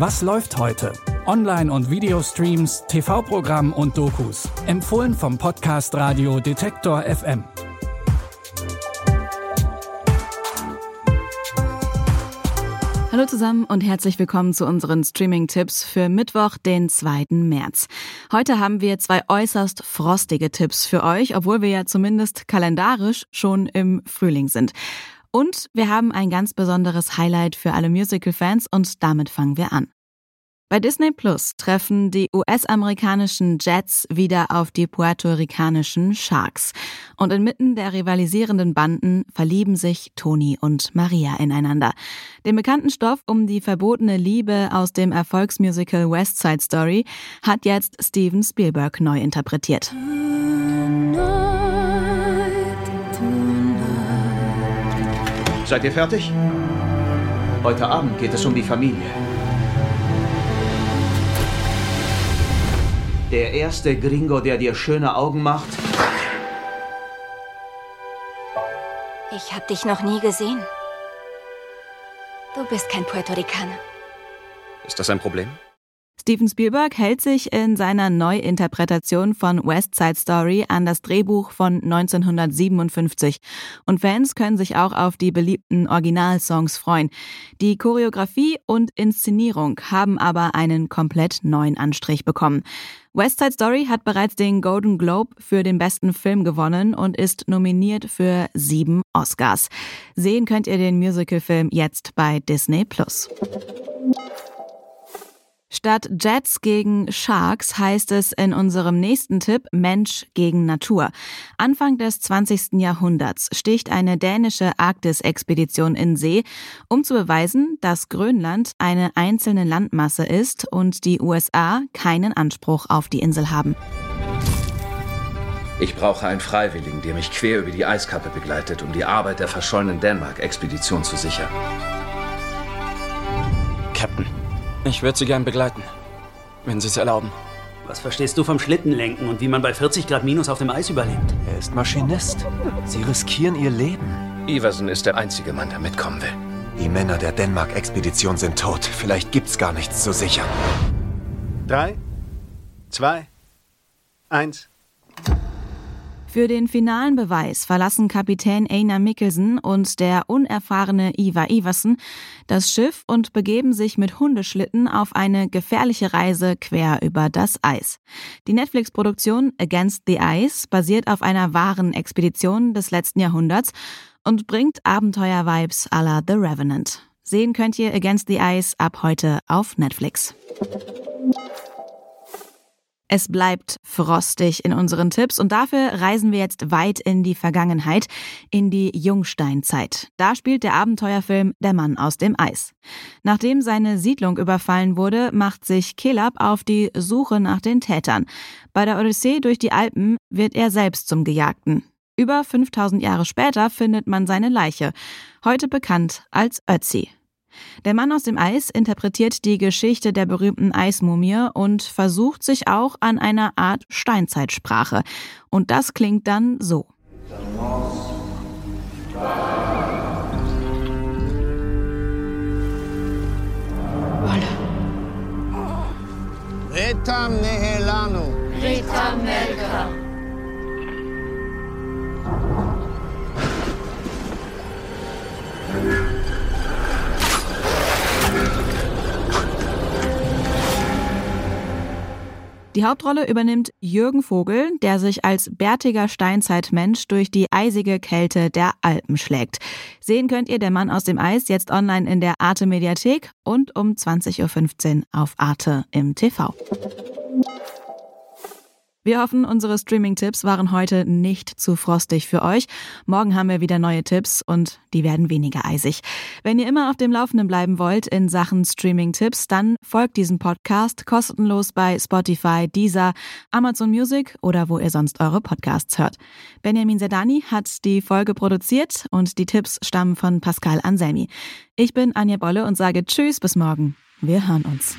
Was läuft heute? Online- und Videostreams, TV-Programm und Dokus. Empfohlen vom Podcast Radio Detektor FM. Hallo zusammen und herzlich willkommen zu unseren Streaming-Tipps für Mittwoch, den 2. März. Heute haben wir zwei äußerst frostige Tipps für euch, obwohl wir ja zumindest kalendarisch schon im Frühling sind. Und wir haben ein ganz besonderes Highlight für alle Musical-Fans und damit fangen wir an. Bei Disney Plus treffen die US-amerikanischen Jets wieder auf die puerto-ricanischen Sharks. Und inmitten der rivalisierenden Banden verlieben sich Toni und Maria ineinander. Den bekannten Stoff um die verbotene Liebe aus dem Erfolgsmusical West Side Story hat jetzt Steven Spielberg neu interpretiert. Seid ihr fertig? Heute Abend geht es um die Familie. Der erste Gringo, der dir schöne Augen macht. Ich hab dich noch nie gesehen. Du bist kein Puerto Ricaner. Ist das ein Problem? Steven Spielberg hält sich in seiner Neuinterpretation von West Side Story an das Drehbuch von 1957 und Fans können sich auch auf die beliebten Originalsongs freuen. Die Choreografie und Inszenierung haben aber einen komplett neuen Anstrich bekommen. West Side Story hat bereits den Golden Globe für den besten Film gewonnen und ist nominiert für sieben Oscars. Sehen könnt ihr den Musicalfilm jetzt bei Disney Plus. Statt Jets gegen Sharks heißt es in unserem nächsten Tipp Mensch gegen Natur. Anfang des 20. Jahrhunderts sticht eine dänische Arktis-Expedition in See, um zu beweisen, dass Grönland eine einzelne Landmasse ist und die USA keinen Anspruch auf die Insel haben. Ich brauche einen Freiwilligen, der mich quer über die Eiskappe begleitet, um die Arbeit der verschollenen Dänemark-Expedition zu sichern. Captain. Ich würde Sie gern begleiten, wenn Sie es erlauben. Was verstehst du vom Schlittenlenken und wie man bei 40 Grad Minus auf dem Eis überlebt? Er ist Maschinist. Sie riskieren ihr Leben. Iversen ist der einzige Mann, der mitkommen will. Die Männer der Dänemark-Expedition sind tot. Vielleicht gibt's gar nichts zu sichern. Drei, zwei, eins. Für den finalen Beweis verlassen Kapitän Einar Mikkelsen und der unerfahrene Ivar Iversen das Schiff und begeben sich mit Hundeschlitten auf eine gefährliche Reise quer über das Eis. Die Netflix-Produktion Against the Ice basiert auf einer wahren Expedition des letzten Jahrhunderts und bringt Abenteuer-Vibes à la The Revenant. Sehen könnt ihr Against the Ice ab heute auf Netflix. Es bleibt frostig in unseren Tipps und dafür reisen wir jetzt weit in die Vergangenheit, in die Jungsteinzeit. Da spielt der Abenteuerfilm Der Mann aus dem Eis. Nachdem seine Siedlung überfallen wurde, macht sich Kelab auf die Suche nach den Tätern. Bei der Odyssee durch die Alpen wird er selbst zum Gejagten. Über 5000 Jahre später findet man seine Leiche, heute bekannt als Ötzi. Der Mann aus dem Eis interpretiert die Geschichte der berühmten Eismumie und versucht sich auch an einer Art Steinzeitsprache. Und das klingt dann so. Retam nehelanu. Rita Melka. Die Hauptrolle übernimmt Jürgen Vogel, der sich als bärtiger Steinzeitmensch durch die eisige Kälte der Alpen schlägt. Sehen könnt ihr Der Mann aus dem Eis jetzt online in der Arte Mediathek und um 20.15 Uhr auf Arte im TV. Wir hoffen, unsere Streaming-Tipps waren heute nicht zu frostig für euch. Morgen haben wir wieder neue Tipps und die werden weniger eisig. Wenn ihr immer auf dem Laufenden bleiben wollt in Sachen Streaming-Tipps, dann folgt diesem Podcast kostenlos bei Spotify, Deezer, Amazon Music oder wo ihr sonst eure Podcasts hört. Benjamin Sedani hat die Folge produziert und die Tipps stammen von Pascal Anselmi. Ich bin Anja Bolle und sage Tschüss, bis morgen. Wir hören uns.